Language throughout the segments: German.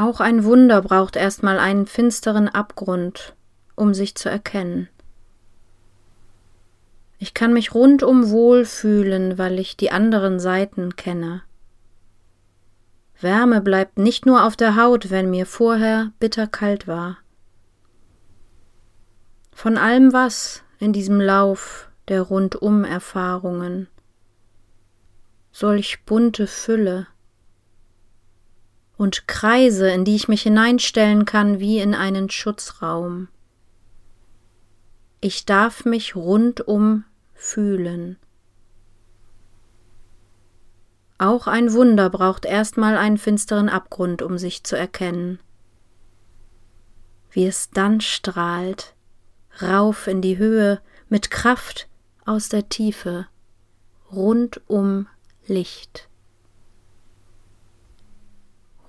Auch ein Wunder braucht erstmal einen finsteren Abgrund, um sich zu erkennen. Ich kann mich rundum wohlfühlen, weil ich die anderen Seiten kenne. Wärme bleibt nicht nur auf der Haut, wenn mir vorher bitterkalt war. Von allem was in diesem Lauf der Rundum-Erfahrungen solch bunte Fülle und Kreise, in die ich mich hineinstellen kann wie in einen Schutzraum. Ich darf mich rundum fühlen. Auch ein Wunder braucht erstmal einen finsteren Abgrund, um sich zu erkennen. Wie es dann strahlt, rauf in die Höhe, mit Kraft aus der Tiefe, rundum Licht.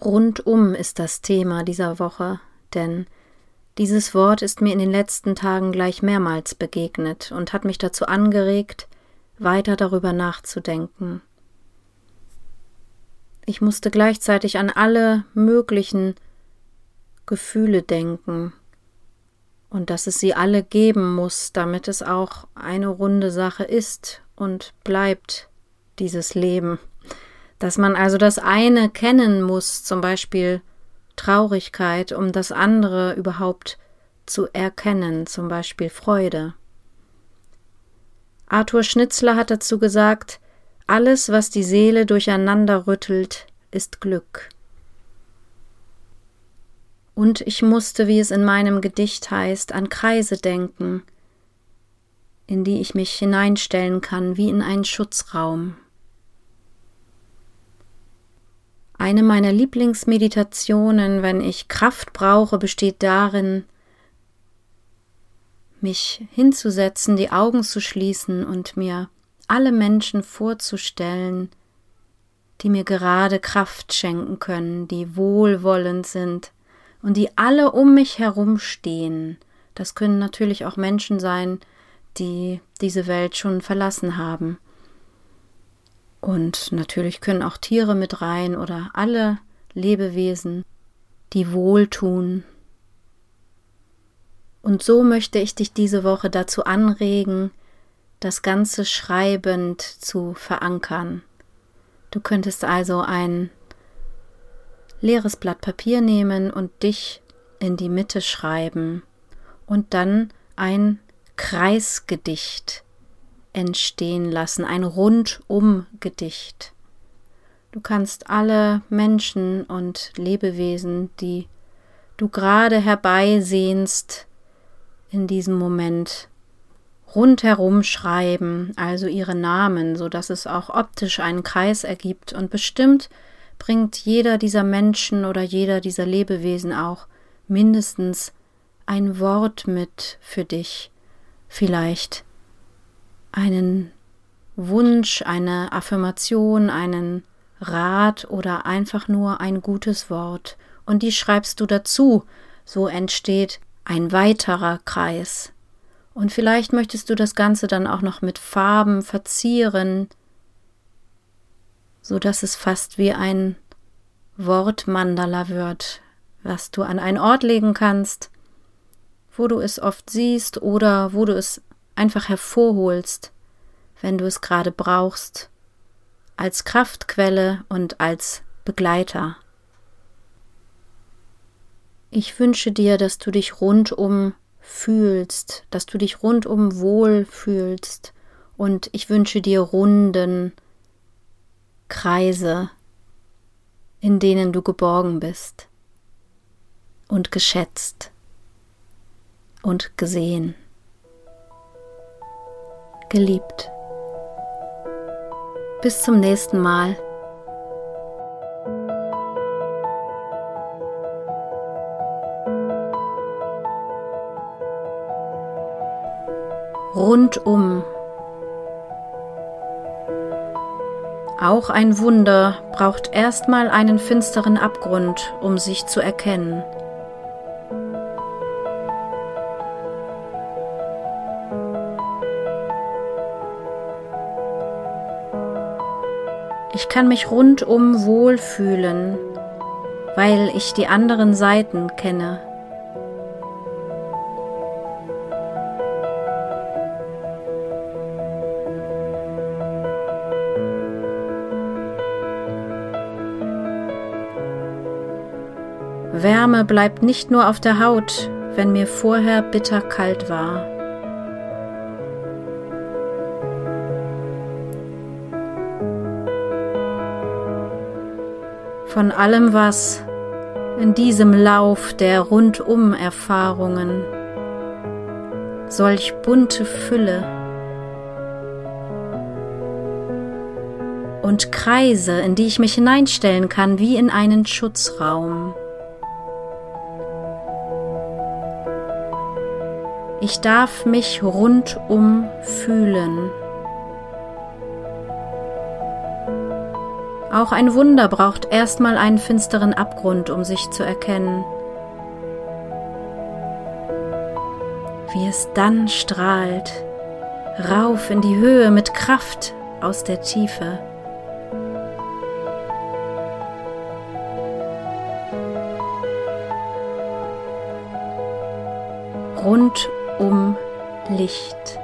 Rundum ist das Thema dieser Woche, denn dieses Wort ist mir in den letzten Tagen gleich mehrmals begegnet und hat mich dazu angeregt, weiter darüber nachzudenken. Ich musste gleichzeitig an alle möglichen Gefühle denken und dass es sie alle geben muss, damit es auch eine runde Sache ist und bleibt dieses Leben. Dass man also das eine kennen muss, zum Beispiel Traurigkeit, um das andere überhaupt zu erkennen, zum Beispiel Freude. Arthur Schnitzler hat dazu gesagt, alles, was die Seele durcheinander rüttelt, ist Glück. Und ich musste, wie es in meinem Gedicht heißt, an Kreise denken, in die ich mich hineinstellen kann, wie in einen Schutzraum. Eine meiner Lieblingsmeditationen, wenn ich Kraft brauche, besteht darin, mich hinzusetzen, die Augen zu schließen und mir alle Menschen vorzustellen, die mir gerade Kraft schenken können, die wohlwollend sind und die alle um mich herum stehen. Das können natürlich auch Menschen sein, die diese Welt schon verlassen haben. Und natürlich können auch Tiere mit rein oder alle Lebewesen, die wohltun. Und so möchte ich dich diese Woche dazu anregen, das Ganze schreibend zu verankern. Du könntest also ein leeres Blatt Papier nehmen und dich in die Mitte schreiben und dann ein Kreisgedicht entstehen lassen, ein Rundum-Gedicht. Du kannst alle Menschen und Lebewesen, die du gerade herbeisehnst, in diesem Moment rundherum schreiben, also ihre Namen, so dass es auch optisch einen Kreis ergibt und bestimmt bringt jeder dieser Menschen oder jeder dieser Lebewesen auch mindestens ein Wort mit für dich, vielleicht einen Wunsch, eine Affirmation, einen Rat oder einfach nur ein gutes Wort und die schreibst du dazu, so entsteht ein weiterer Kreis. Und vielleicht möchtest du das Ganze dann auch noch mit Farben verzieren, so dass es fast wie ein Wortmandala wird, was du an einen Ort legen kannst, wo du es oft siehst oder wo du es einfach hervorholst, wenn du es gerade brauchst, als Kraftquelle und als Begleiter. Ich wünsche dir, dass du dich rundum fühlst, dass du dich rundum wohl fühlst und ich wünsche dir runden Kreise, in denen du geborgen bist und geschätzt und gesehen geliebt. Bis zum nächsten Mal. Rundum. Auch ein Wunder braucht erstmal einen finsteren Abgrund, um sich zu erkennen. Ich kann mich rundum wohlfühlen, weil ich die anderen Seiten kenne. Wärme bleibt nicht nur auf der Haut, wenn mir vorher bitter kalt war. Von allem, was in diesem Lauf der Rundum-Erfahrungen solch bunte Fülle und Kreise, in die ich mich hineinstellen kann, wie in einen Schutzraum. Ich darf mich rundum fühlen. Auch ein Wunder braucht erstmal einen finsteren Abgrund, um sich zu erkennen. Wie es dann strahlt, rauf in die Höhe mit Kraft aus der Tiefe. Rund um Licht.